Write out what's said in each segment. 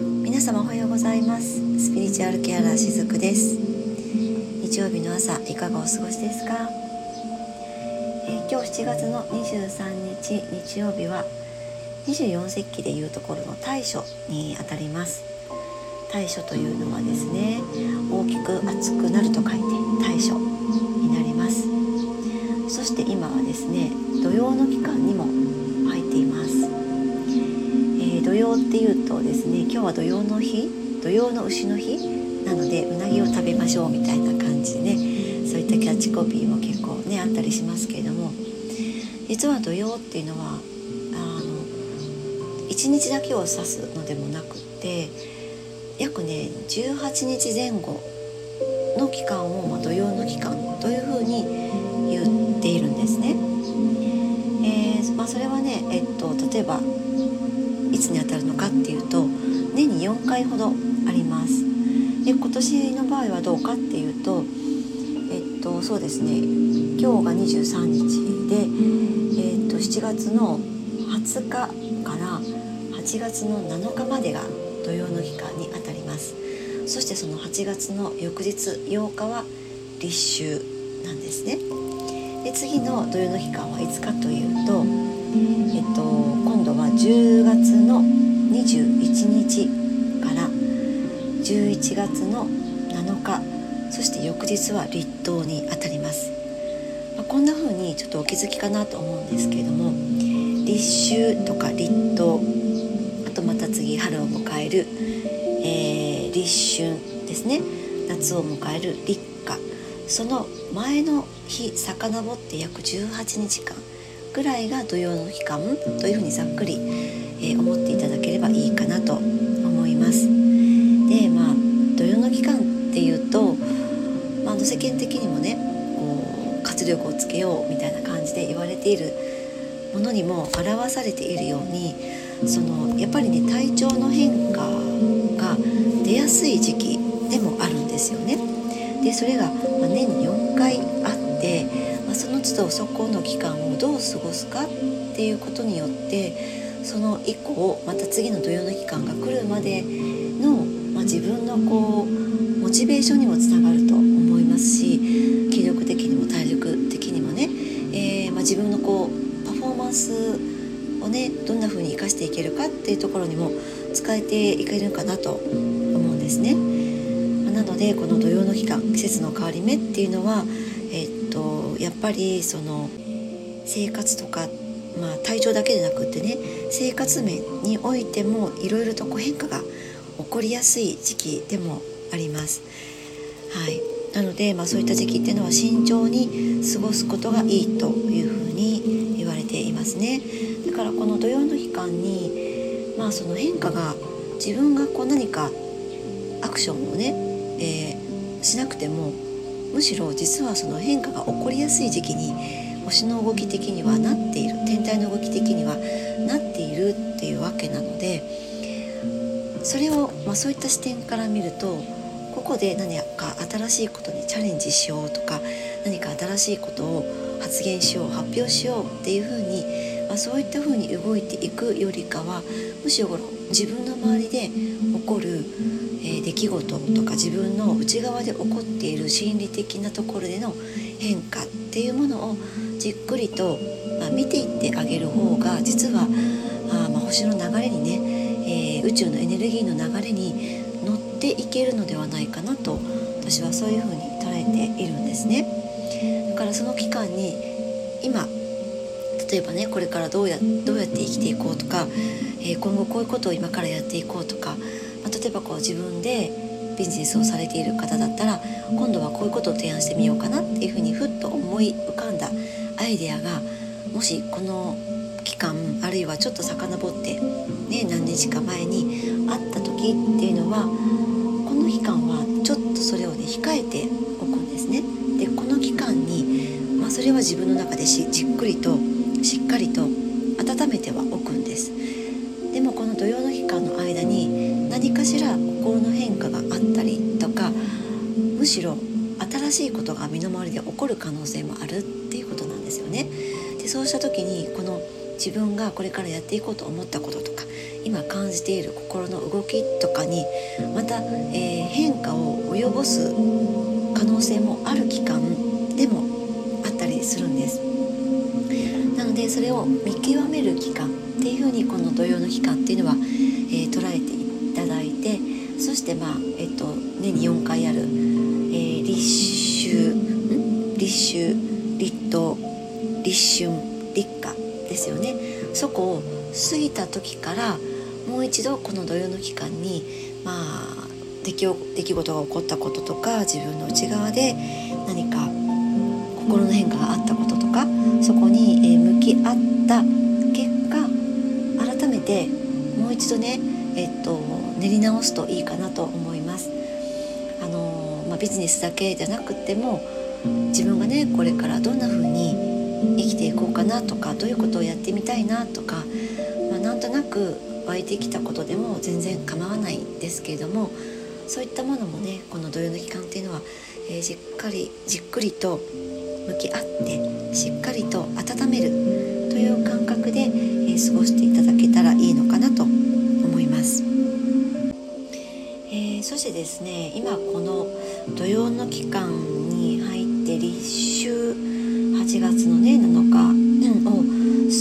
皆様おはようございます。スピリチュアルケアラーしずくです。日曜日の朝いかがお過ごしですか、えー、今日7月の23日日曜日は24節気でいうところの大暑にあたります。大暑というのはですね大きく熱くなると書いて大暑になります。そして今はですね土曜の期間にも曜っていうとですね今日は土曜の日土曜の牛の日なのでうなぎを食べましょうみたいな感じでねそういったキャッチコピーも結構ねあったりしますけれども実は土曜っていうのはあの1日だけを指すのでもなくって約ね18日前後の期間を、まあ、土曜の期間というふうに言っているんですね。えーまあ、それはね、えっと、例えばいつにあたるのかっていうと年に4回ほどあります。で今年の場合はどうかっていうとえっとそうですね。今日が23日で、えっと7月の20日から8月の7日までが土曜の期間にあたります。そしてその8月の翌日8日は立秋なんですね。で次の土曜の期間はいつかというとえっと10月の21日から11月の7日そして翌日は立冬にあたります、まあ、こんな風にちょっとお気づきかなと思うんですけれども立秋とか立冬あとまた次春を迎える、えー、立春ですね。夏を迎える立夏。その前の日遡って約18日間。ぐらいが土曜の期間というふうにざっくり、えー、思っていただければいいかなと思います。でまあ土曜の期間っていうと、まあ、の世間的にもねこう活力をつけようみたいな感じで言われているものにも表されているようにそのやっぱりね体調の変化が出やすい時期でもあるんですよね。でそれが、ま年に4回あってまあ、その都度そこの期間をどう過ごすかっていうことによってその以降また次の土曜の期間が来るまでの、まあ、自分のこうモチベーションにもつながると思いますし気力的にも体力的にもね、えー、まあ、自分のこうパフォーマンスをねどんな風に生かしていけるかっていうところにも使えていけるかなと思うんですね。なのでこの土曜の期間季節の変わり目っていうのはやっぱりその生活とか、まあ、体調だけでなくってね生活面においてもいろいろとこう変化が起こりやすい時期でもあります。はい、なので、まあ、そういった時期っていうのは慎重に過ごすことがいいというふうに言われていますね。だからこの土曜の期間に、まあ、その変化が自分がこう何かアクションをね、えー、しなくてもむしろ実はその変化が起こりやすい時期に星の動き的にはなっている。天体の動き的にはなっているっていうわけなのでそれを、まあ、そういった視点から見るとここで何か新しいことにチャレンジしようとか何か新しいことを発言しよう発表しようっていうふうに、まあ、そういったふうに動いていくよりかはむしろ自分の周りで起こるえ出来事とか自分の内側で起こっている心理的なところでの変化っていうものをじっくりと、まあ、見ていってあげる方が実はあ、まあ、星の流れにね、えー、宇宙のエネルギーの流れに乗っていけるのではないかなと私はそういうふうに捉えているんですね。だからその期間に今例えばねこれからどうやどうやって生きていこうとか、えー、今後こういうことを今からやっていこうとかまあ、例えばこう自分でビジネスをされている方だったら今度はこういうことを提案してみようかなっていうふうにふっと思い浮かんだアイデアがもしこの期間あるいはちょっと遡って、ね、何日か前にあった時っていうのはこの期間はちょっとそれをね控えておくんですね。でこの期間に、まあ、それは自分の中でしじっくりとしっかりと温めてはおくんです。から心の変化があったりとかむしろ新しいことが身の回りで起こる可能性もあるっていうことなんですよね。でそうした時にこの自分がこれからやっていこうと思ったこととか今感じている心の動きとかにまた、えー、変化を及ぼす可能性もある期間でもあったりするんですなのでそれを見極める期間っていうふうにこの土曜の期間っていうのは、えー、捉えていただいてそしてまあ、えっと、年に4回ある、えー、立秋立秋立冬立春立夏ですよね。そこを過ぎた時からもう一度この土曜の期間にまあ出来出来事が起こったこととか自分の内側で何か心の変化があったこととかそこに向き合った結果改めてもう一度ね、えっと、練り直すといいかなと思います。あのまあ、ビジネスだけじゃなくても自分がねこれからどんな風に生きていこうかなとかどういうことをやってみたいなとか、まあ、なんとなく湧いてきたことでも全然構わないんですけれどもそういったものもねこの土曜の期間っていうのは、えー、じっかりじっくりと向き合ってしっかりと温めるという感覚で、えー、過ごしていただけたらいいのかなと思います。そしてですね今この土曜の期間に入って立秋8月のね7日を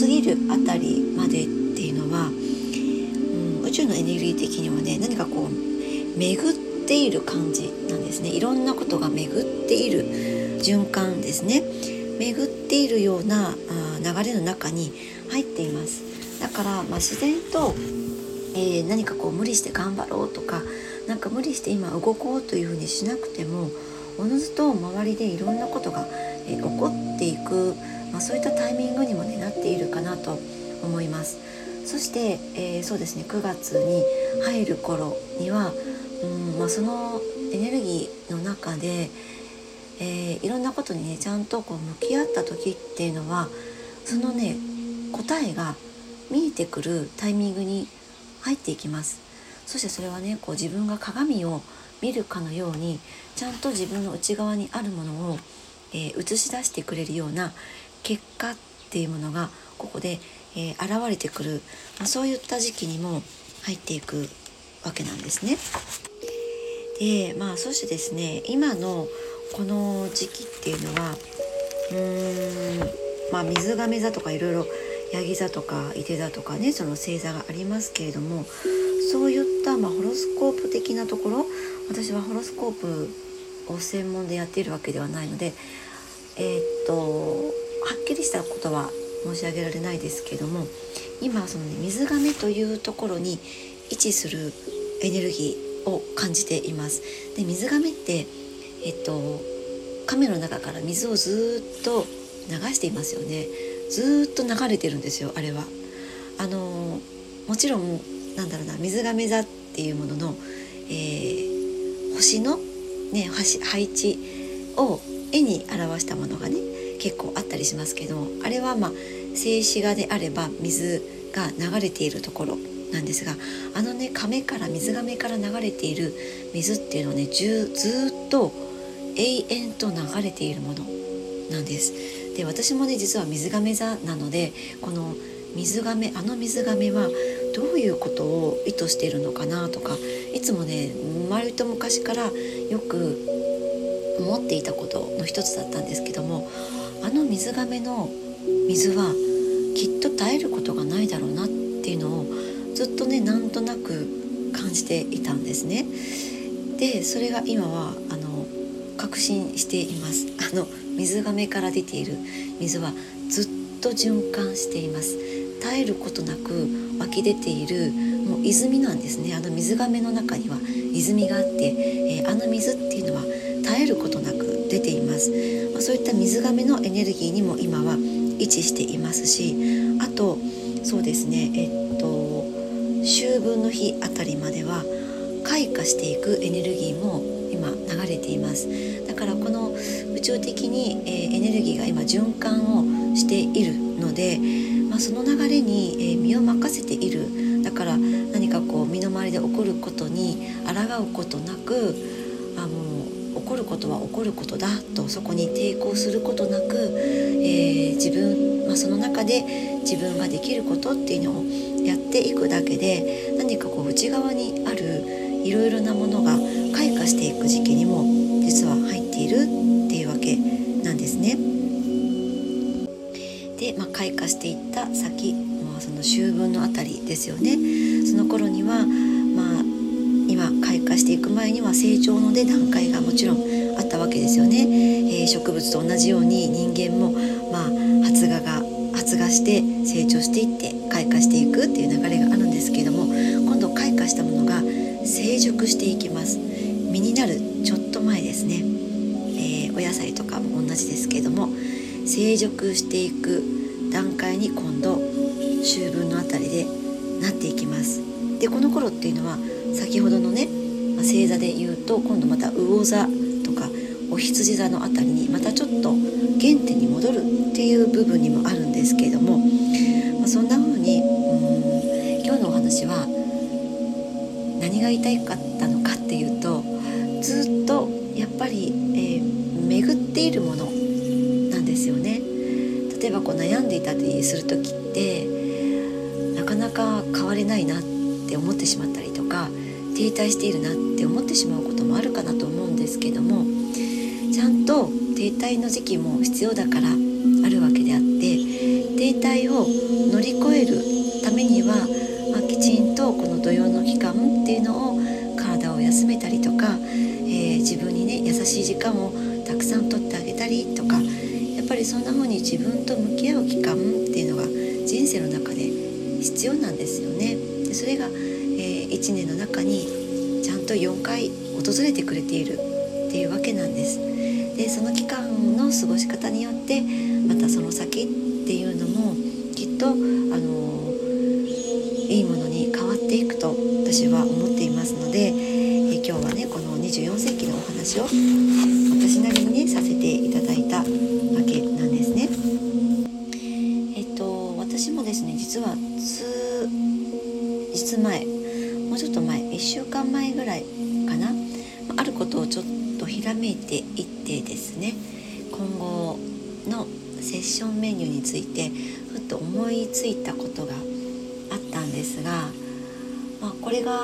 過ぎるあたりまでっていうのは、うん、宇宙のエネルギー的にはね何かこう巡っている感じなんですね。いろんなことが巡っている循環ですね。巡っているような流れの中に入っています。だから、まあ、自然と、えー、何かこう無理して頑張ろうとかなんか無理して今動こうというふうにしなくてもおのずと周りでいろんなことが、え、起こっていく、まあ、そういったタイミングにも、ね、なっているかなと思います。そして、えー、そうですね9月に入る頃には、うんまあ、そのエネルギーの中で、えー、いろんなことにねちゃんとこう向き合った時っていうのはそのね答えが見えてくるタイミングに入っていきますそしてそれはねこう自分が鏡を見るかのようにちゃんと自分の内側にあるものを、えー、映し出してくれるような結果っていうものがここで、えー、現れてくる、まあ、そういった時期にも入っていくわけなんですね。でまあそしてですね今のこの時期っていうのはうーんまあ水亀座とかいろいろヤギ座とか伊手座とかねその星座がありますけれどもそういった、まあ、ホロスコープ的なところ私はホロスコープを専門でやっているわけではないのでえー、っとはっきりしたことは申し上げられないですけども今その、ね、水亀というところに位置するエネルギーを感じています。で水亀ってえっと亀の中から水をずっと流していますよねずっと流れてるんですよあれはあのもちろんなんだろうな水亀座っていうものの、えー、星の、ね、配置を絵に表したものがね結構あったりしますけどあれはまあ静止画であれば水が流れているところなんですがあのね亀から水亀から流れている水っていうのをねずっと永遠と流れているものなんです。で私もね実は水亀座なのでこの水亀あの水亀はどういうことを意図しているのかなとかいつもね割と昔からよく思っていたことの一つだったんですけどもあの水亀の水はきっと絶えることがないだろうなっていうのをずっとねなんとなく感じていたんですね。でそれが今はあの確信しています あの水がめから出ている水はずっと循環しています絶えることなく湧き出ているもう泉なんですね。あの水がめの中には泉があって、えー、あの水っていうのは絶えることなく出ています、まあ、そういった水がめのエネルギーにも今は位置していますしあとそうですねえっと秋分の日あたりまでは開花していくエネルギーも今流れています。だからこの宇宙的に、えー、エネルギーが今循環をしているので、まあ、その流れに、え、身を任せている。だから何かこう身の回りで起こることに抗うことなくあの起こることは起こることだとそこに抵抗することなく、えー、自分、まあ、その中で自分ができることっていうのをやっていくだけで何かこう内側にあるいろいろなものが開花していく時期にも開花していった先、まあ、その秋分のあたりですよね。その頃には、まあ、今開花していく前には成長の出段階がもちろんあったわけですよね。えー、植物と同じように人間も、まあ、発芽が発芽して成長していって開花していくっていう流れがあるんですけども今度開花したものが成熟していきます実になるちょっと前ですね、えー、お野菜とかも同じですけども成熟していく段階に今度秋分のあたりでなっていきます。でこの頃っていうのは先ほどのね、まあ、星座で言うと今度また魚座とかお羊座のあたりにまたちょっと原点に戻るっていう部分にもあるんですけれども、まあ、そんな風にうん今日のお話は何が言いたかったのかでいたりする時ってなかなか変われないなって思ってしまったりとか停滞しているなって思ってしまうこともあるかなと思うんですけどもちゃんと停滞の時期も必要だからあるわけであって停滞を乗り越えるためには、まあ、きちんとこの土曜の期間っていうのを体を休めたりとか、えー、自分にね優しい時間をたくさんとってあげたりとかりそんな風に自分と向き合う期間っていうのが人生の中で必要なんですよね。でそれが、えー、1年の中にちゃんと4回訪れてくれているっていうわけなんです。でその期間の過ごし方によってまたその先っていうのもきっとあのいいものに変わっていくと私は思っていますので、え今日はねこの24世紀のお話をですね。実は数日前もうちょっと前1週間前ぐらいかな。あることをちょっとひらめいていってですね。今後のセッションメニューについてふっと思いついたことがあったんですが、まあ、これが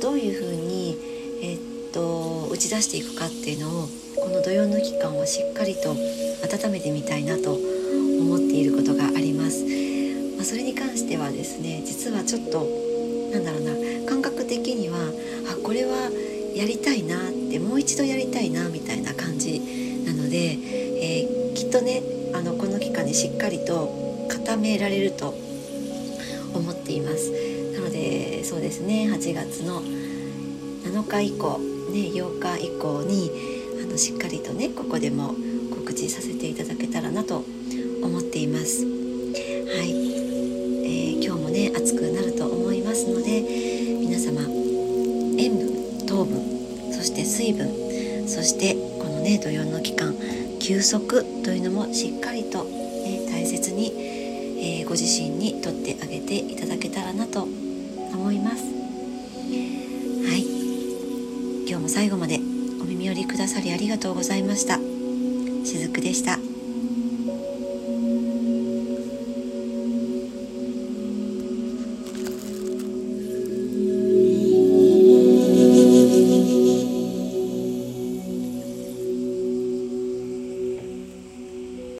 どういうふうに、えっと打ち出していくかっていうのをこの土曜の期間をしっかりと温めてみたいなと思っていることがあります。それに関してはですね実はちょっとなんだろうな感覚的にはあこれはやりたいなってもう一度やりたいなみたいな感じなので、えー、きっとねあのこの期間にしっかりと固められると思っています。なのでそうですね8月の7日以降、ね、8日以降にあのしっかりとねここでも告知させていただけたらなと思っています。はい、ー、今日もね暑くなると思いますので皆様塩分糖分そして水分そしてこのね土曜の期間休息というのもしっかりと、ね、大切に、えー、ご自身にとってあげていただけたらなと思います。はい。今日も最後までお耳寄りくださりありがとうございました。しずくでした。